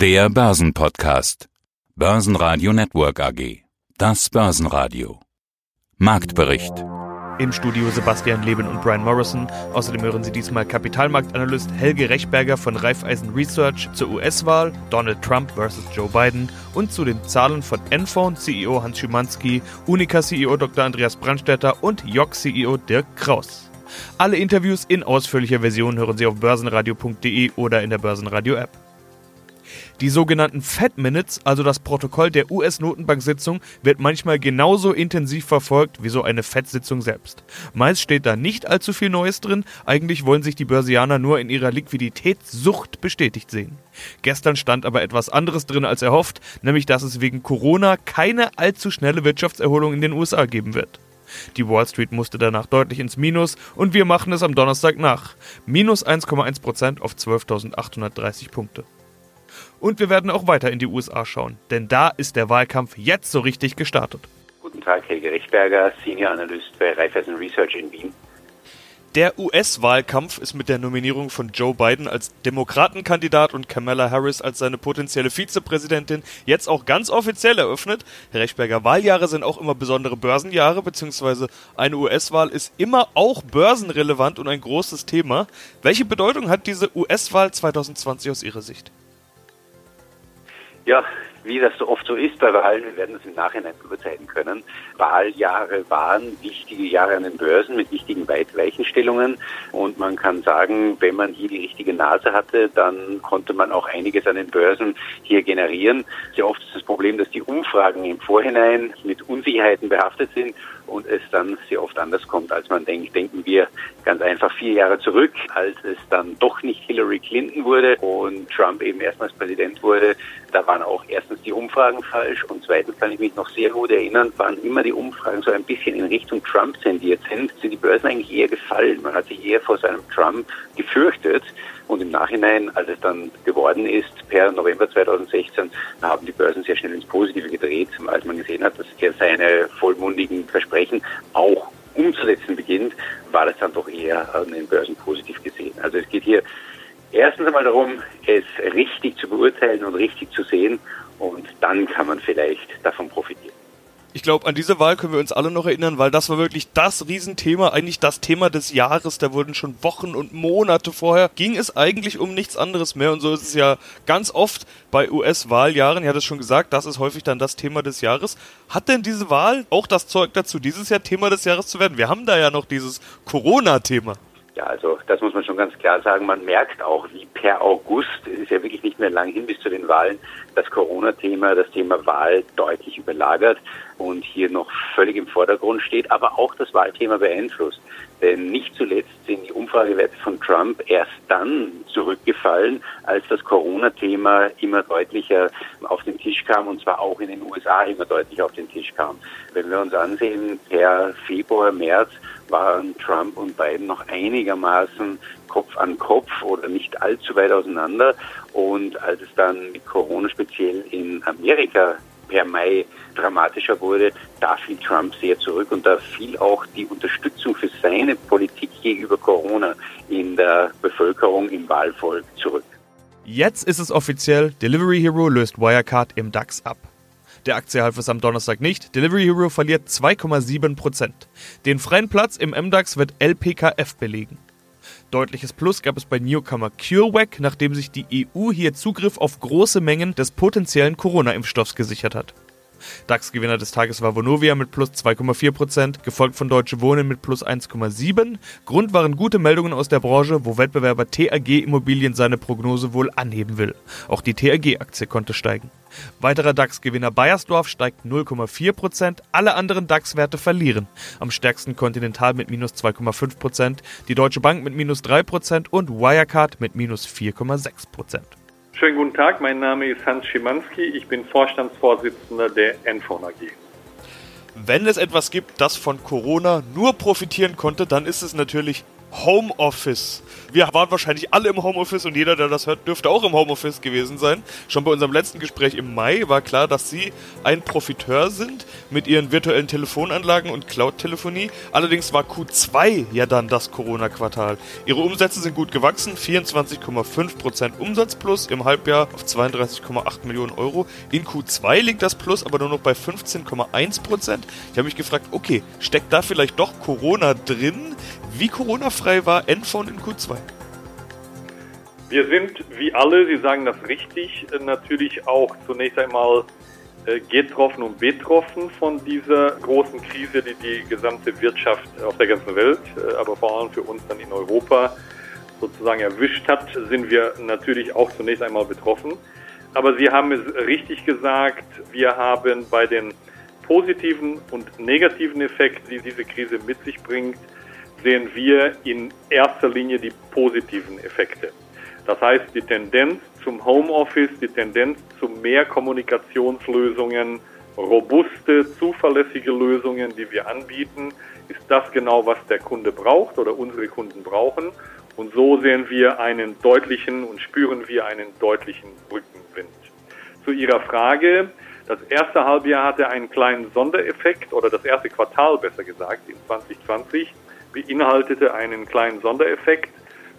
Der Börsenpodcast. Börsenradio Network AG. Das Börsenradio. Marktbericht. Im Studio Sebastian Leben und Brian Morrison. Außerdem hören Sie diesmal Kapitalmarktanalyst Helge Rechberger von Raiffeisen Research zur US-Wahl, Donald Trump versus Joe Biden und zu den Zahlen von Enphone CEO Hans Schimanski, Unica CEO Dr. Andreas Brandstätter und Jock CEO Dirk Kraus. Alle Interviews in ausführlicher Version hören Sie auf börsenradio.de oder in der Börsenradio-App. Die sogenannten Fed Minutes, also das Protokoll der US-Notenbank-Sitzung, wird manchmal genauso intensiv verfolgt wie so eine Fed-Sitzung selbst. Meist steht da nicht allzu viel Neues drin, eigentlich wollen sich die Börsianer nur in ihrer Liquiditätssucht bestätigt sehen. Gestern stand aber etwas anderes drin als erhofft, nämlich dass es wegen Corona keine allzu schnelle Wirtschaftserholung in den USA geben wird. Die Wall Street musste danach deutlich ins Minus und wir machen es am Donnerstag nach. Minus 1,1% auf 12.830 Punkte. Und wir werden auch weiter in die USA schauen, denn da ist der Wahlkampf jetzt so richtig gestartet. Guten Tag, Helge Rechtberger, Senior Analyst bei Raiffeisen Research in Wien. Der US-Wahlkampf ist mit der Nominierung von Joe Biden als Demokratenkandidat und Kamala Harris als seine potenzielle Vizepräsidentin jetzt auch ganz offiziell eröffnet. Herr Rechberger, Wahljahre sind auch immer besondere Börsenjahre, beziehungsweise eine US-Wahl ist immer auch börsenrelevant und ein großes Thema. Welche Bedeutung hat diese US-Wahl 2020 aus Ihrer Sicht? Ja, wie das so oft so ist bei Wahlen, wir werden das im Nachhinein beurteilen können. Wahljahre waren wichtige Jahre an den Börsen mit wichtigen Weitweichenstellungen. Und man kann sagen, wenn man hier die richtige Nase hatte, dann konnte man auch einiges an den Börsen hier generieren. Sehr oft ist das Problem, dass die Umfragen im Vorhinein mit Unsicherheiten behaftet sind und es dann sehr oft anders kommt, als man denkt. Denken wir ganz einfach vier Jahre zurück, als es dann doch nicht Hillary Clinton wurde und Trump eben erstmals Präsident wurde. Da waren auch erstens die Umfragen falsch und zweitens kann ich mich noch sehr gut erinnern, waren immer die Umfragen so ein bisschen in Richtung Trump tendiert sind, sind die Börsen eigentlich eher gefallen. Man hat sich eher vor seinem Trump gefürchtet. Und im Nachhinein, als es dann geworden ist, per November 2016, haben die Börsen sehr schnell ins Positive gedreht, als man gesehen hat, dass er seine vollmundigen Versprechen auch umzusetzen beginnt, war das dann doch eher an den Börsen positiv gesehen. Also es geht hier erstens einmal darum, es richtig zu beurteilen und richtig zu sehen und dann kann man vielleicht davon profitieren. Ich glaube, an diese Wahl können wir uns alle noch erinnern, weil das war wirklich das Riesenthema, eigentlich das Thema des Jahres. Da wurden schon Wochen und Monate vorher, ging es eigentlich um nichts anderes mehr. Und so ist es ja ganz oft bei US-Wahljahren. Ich hatte es schon gesagt, das ist häufig dann das Thema des Jahres. Hat denn diese Wahl auch das Zeug dazu, dieses Jahr Thema des Jahres zu werden? Wir haben da ja noch dieses Corona-Thema. Ja, also das muss man schon ganz klar sagen. Man merkt auch, wie per August, es ist ja wirklich nicht mehr lang hin bis zu den Wahlen, das Corona-Thema, das Thema Wahl deutlich überlagert und hier noch völlig im Vordergrund steht, aber auch das Wahlthema beeinflusst. Denn nicht zuletzt sind die Umfragewerte von Trump erst dann zurückgefallen, als das Corona-Thema immer deutlicher auf den Tisch kam und zwar auch in den USA immer deutlicher auf den Tisch kam. Wenn wir uns ansehen, per Februar, März waren Trump und Biden noch einigermaßen Kopf an Kopf oder nicht allzu weit auseinander. Und als es dann mit Corona speziell in Amerika per Mai dramatischer wurde, da fiel Trump sehr zurück und da fiel auch die Unterstützung für seine Politik gegenüber Corona in der Bevölkerung im Wahlvolk zurück. Jetzt ist es offiziell, Delivery Hero löst Wirecard im DAX ab. Der Aktie half es am Donnerstag nicht. Delivery Hero verliert 2,7%. Den freien Platz im MDAX wird LPKF belegen. Deutliches Plus gab es bei Newcomer CureVac, nachdem sich die EU hier Zugriff auf große Mengen des potenziellen Corona-Impfstoffs gesichert hat. DAX-Gewinner des Tages war Vonovia mit plus 2,4%, gefolgt von Deutsche Wohnen mit plus 1,7%. Grund waren gute Meldungen aus der Branche, wo Wettbewerber TAG Immobilien seine Prognose wohl anheben will. Auch die TAG-Aktie konnte steigen. Weiterer DAX-Gewinner Bayersdorf steigt 0,4%, alle anderen DAX-Werte verlieren. Am stärksten Continental mit minus 2,5%, die Deutsche Bank mit minus 3% und Wirecard mit minus 4,6%. Schönen guten Tag, mein Name ist Hans Schimanski, ich bin Vorstandsvorsitzender der Enphone AG. Wenn es etwas gibt, das von Corona nur profitieren konnte, dann ist es natürlich Homeoffice. Wir waren wahrscheinlich alle im Homeoffice und jeder, der das hört, dürfte auch im Homeoffice gewesen sein. Schon bei unserem letzten Gespräch im Mai war klar, dass Sie ein Profiteur sind mit Ihren virtuellen Telefonanlagen und Cloud-Telefonie. Allerdings war Q2 ja dann das Corona-Quartal. Ihre Umsätze sind gut gewachsen, 24,5% Umsatz plus im Halbjahr auf 32,8 Millionen Euro. In Q2 liegt das Plus aber nur noch bei 15,1%. Ich habe mich gefragt, okay, steckt da vielleicht doch Corona drin? Wie Corona-frei war Enphone in Q2? Wir sind, wie alle, Sie sagen das richtig, natürlich auch zunächst einmal äh, getroffen und betroffen von dieser großen Krise, die die gesamte Wirtschaft auf der ganzen Welt, äh, aber vor allem für uns dann in Europa sozusagen erwischt hat, sind wir natürlich auch zunächst einmal betroffen. Aber Sie haben es richtig gesagt, wir haben bei den positiven und negativen Effekten, die diese Krise mit sich bringt, sehen wir in erster Linie die positiven Effekte. Das heißt, die Tendenz zum Homeoffice, die Tendenz zu mehr Kommunikationslösungen, robuste, zuverlässige Lösungen, die wir anbieten, ist das genau, was der Kunde braucht oder unsere Kunden brauchen. Und so sehen wir einen deutlichen und spüren wir einen deutlichen Rückenwind. Zu Ihrer Frage, das erste Halbjahr hatte einen kleinen Sondereffekt oder das erste Quartal besser gesagt in 2020 beinhaltete einen kleinen Sondereffekt,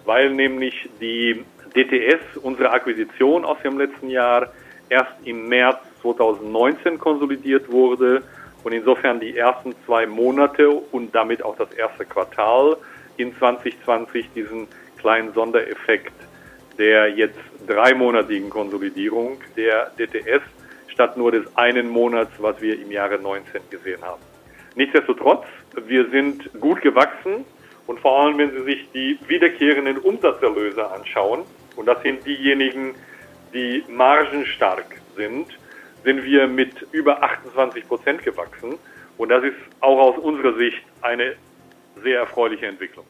weil nämlich die DTS, unsere Akquisition aus dem letzten Jahr, erst im März 2019 konsolidiert wurde und insofern die ersten zwei Monate und damit auch das erste Quartal in 2020 diesen kleinen Sondereffekt der jetzt dreimonatigen Konsolidierung der DTS statt nur des einen Monats, was wir im Jahre 19 gesehen haben. Nichtsdestotrotz wir sind gut gewachsen und vor allem, wenn Sie sich die wiederkehrenden Umsatzerlöse anschauen, und das sind diejenigen, die margenstark sind, sind wir mit über 28 Prozent gewachsen. Und das ist auch aus unserer Sicht eine sehr erfreuliche Entwicklung.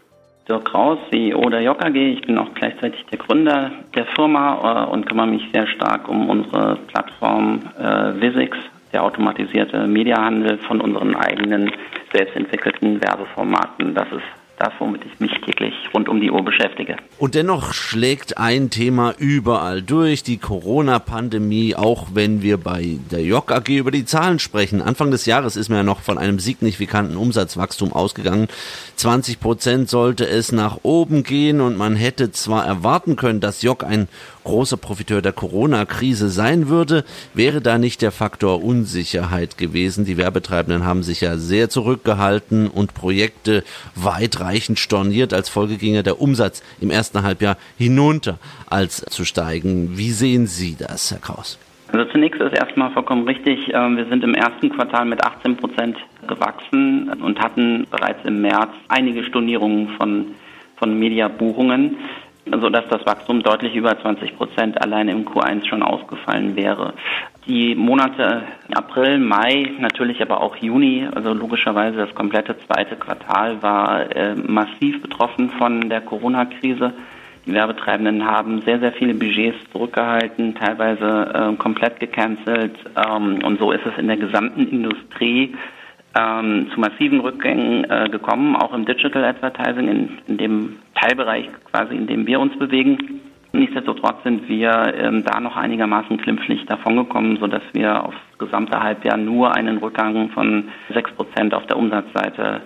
Dirk Kraus, CEO der JKG. Ich bin auch gleichzeitig der Gründer der Firma äh, und kümmere mich sehr stark um unsere Plattform äh, Visix, der automatisierte Mediahandel von unseren eigenen selbstentwickelten Werbeformaten. Das ist das, womit ich mich täglich rund um die Uhr beschäftige. Und dennoch schlägt ein Thema überall durch, die Corona-Pandemie, auch wenn wir bei der JOC AG über die Zahlen sprechen. Anfang des Jahres ist mir ja noch von einem signifikanten Umsatzwachstum ausgegangen. 20 Prozent sollte es nach oben gehen und man hätte zwar erwarten können, dass JOC ein großer Profiteur der Corona-Krise sein würde, wäre da nicht der Faktor Unsicherheit gewesen. Die Werbetreibenden haben sich ja sehr zurückgehalten und Projekte weitreichend storniert. Als Folge ginge der Umsatz im ersten Halbjahr hinunter als zu steigen. Wie sehen Sie das, Herr Kraus? Also zunächst ist erstmal vollkommen richtig. Ähm, wir sind im ersten Quartal mit 18 Prozent gewachsen und hatten bereits im März einige Stornierungen von, von Mediabuchungen sodass das Wachstum deutlich über 20 Prozent allein im Q1 schon ausgefallen wäre. Die Monate April, Mai, natürlich aber auch Juni, also logischerweise das komplette zweite Quartal war äh, massiv betroffen von der Corona-Krise. Die Werbetreibenden haben sehr, sehr viele Budgets zurückgehalten, teilweise äh, komplett gecancelt. Ähm, und so ist es in der gesamten Industrie ähm, zu massiven Rückgängen äh, gekommen, auch im Digital Advertising, in, in, dem Teilbereich quasi, in dem wir uns bewegen. Nichtsdestotrotz sind wir ähm, da noch einigermaßen glimpflich davongekommen, sodass wir aufs gesamte Halbjahr nur einen Rückgang von sechs Prozent auf der Umsatzseite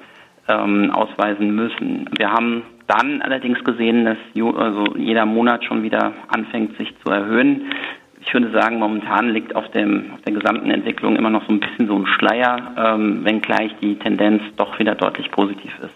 ähm, ausweisen müssen. Wir haben dann allerdings gesehen, dass also jeder Monat schon wieder anfängt, sich zu erhöhen ich würde sagen, momentan liegt auf, dem, auf der gesamten Entwicklung immer noch so ein bisschen so ein Schleier, ähm, wenngleich die Tendenz doch wieder deutlich positiv ist.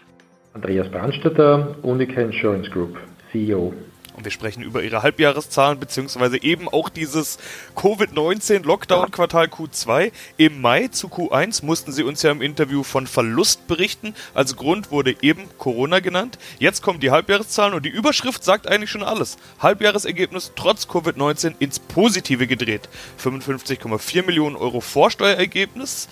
Andreas Brandstetter, Unica Insurance Group, CEO. Und wir sprechen über ihre Halbjahreszahlen, beziehungsweise eben auch dieses Covid-19-Lockdown-Quartal Q2. Im Mai zu Q1 mussten sie uns ja im Interview von Verlust berichten. Als Grund wurde eben Corona genannt. Jetzt kommen die Halbjahreszahlen und die Überschrift sagt eigentlich schon alles. Halbjahresergebnis trotz Covid-19 ins Positive gedreht. 55,4 Millionen Euro Vorsteuerergebnis.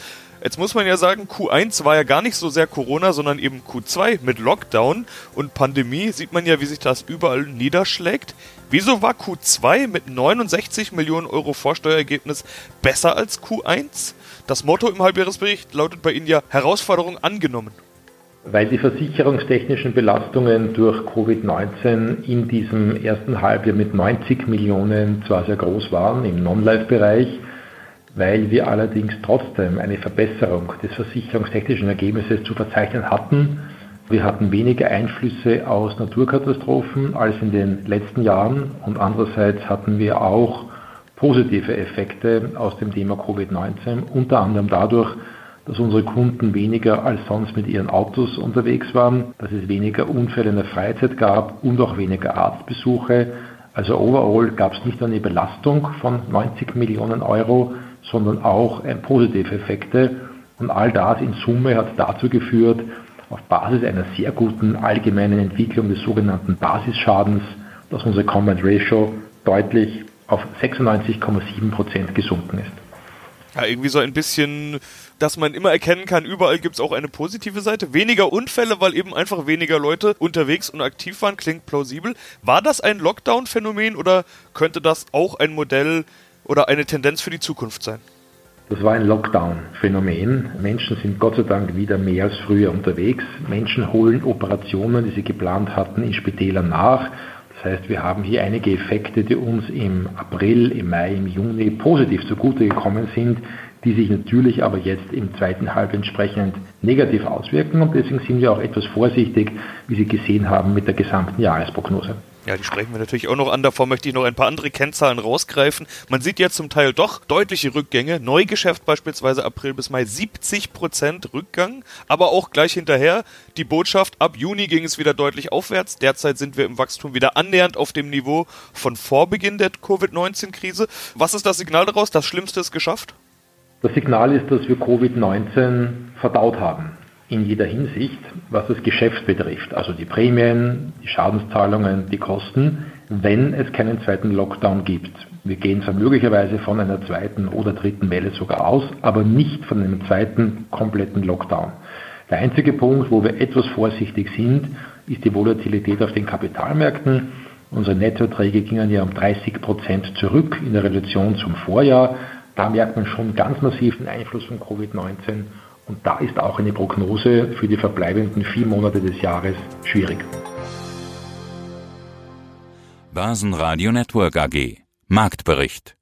Jetzt muss man ja sagen, Q1 war ja gar nicht so sehr Corona, sondern eben Q2 mit Lockdown und Pandemie. Sieht man ja, wie sich das überall niederschlägt. Wieso war Q2 mit 69 Millionen Euro Vorsteuerergebnis besser als Q1? Das Motto im Halbjahresbericht lautet bei Ihnen ja Herausforderung angenommen. Weil die versicherungstechnischen Belastungen durch Covid-19 in diesem ersten Halbjahr mit 90 Millionen zwar sehr groß waren im Non-Life-Bereich, weil wir allerdings trotzdem eine Verbesserung des versicherungstechnischen Ergebnisses zu verzeichnen hatten. Wir hatten weniger Einflüsse aus Naturkatastrophen als in den letzten Jahren und andererseits hatten wir auch positive Effekte aus dem Thema Covid-19, unter anderem dadurch, dass unsere Kunden weniger als sonst mit ihren Autos unterwegs waren, dass es weniger Unfälle in der Freizeit gab und auch weniger Arztbesuche. Also overall gab es nicht nur eine Belastung von 90 Millionen Euro, sondern auch positive Effekte. Und all das in Summe hat dazu geführt, auf Basis einer sehr guten allgemeinen Entwicklung des sogenannten Basisschadens, dass unsere Combined Ratio deutlich auf 96,7 Prozent gesunken ist. Ja, irgendwie so ein bisschen, dass man immer erkennen kann, überall gibt es auch eine positive Seite. Weniger Unfälle, weil eben einfach weniger Leute unterwegs und aktiv waren, klingt plausibel. War das ein Lockdown-Phänomen oder könnte das auch ein Modell oder eine Tendenz für die Zukunft sein? Das war ein Lockdown-Phänomen. Menschen sind Gott sei Dank wieder mehr als früher unterwegs. Menschen holen Operationen, die sie geplant hatten, in Spitälern nach das heißt, wir haben hier einige Effekte, die uns im April, im Mai, im Juni positiv zugute gekommen sind, die sich natürlich aber jetzt im zweiten Halb entsprechend negativ auswirken. Und deswegen sind wir auch etwas vorsichtig, wie Sie gesehen haben, mit der gesamten Jahresprognose. Ja, die sprechen wir natürlich auch noch an. Davor möchte ich noch ein paar andere Kennzahlen rausgreifen. Man sieht jetzt zum Teil doch deutliche Rückgänge. Neugeschäft beispielsweise April bis Mai 70 Prozent Rückgang, aber auch gleich hinterher die Botschaft, ab Juni ging es wieder deutlich aufwärts. Derzeit sind wir im Wachstum wieder annähernd auf dem Niveau von vor Beginn der Covid-19-Krise. Was ist das Signal daraus? Das Schlimmste ist geschafft? Das Signal ist, dass wir Covid-19 verdaut haben in jeder Hinsicht, was das Geschäft betrifft, also die Prämien, die Schadenszahlungen, die Kosten, wenn es keinen zweiten Lockdown gibt. Wir gehen zwar möglicherweise von einer zweiten oder dritten Welle sogar aus, aber nicht von einem zweiten kompletten Lockdown. Der einzige Punkt, wo wir etwas vorsichtig sind, ist die Volatilität auf den Kapitalmärkten. Unsere Nettoerträge gingen ja um 30 Prozent zurück in der Relation zum Vorjahr. Da merkt man schon ganz massiven Einfluss von Covid-19 und da ist auch eine Prognose für die verbleibenden vier Monate des Jahres schwierig. Börsenradio Network AG Marktbericht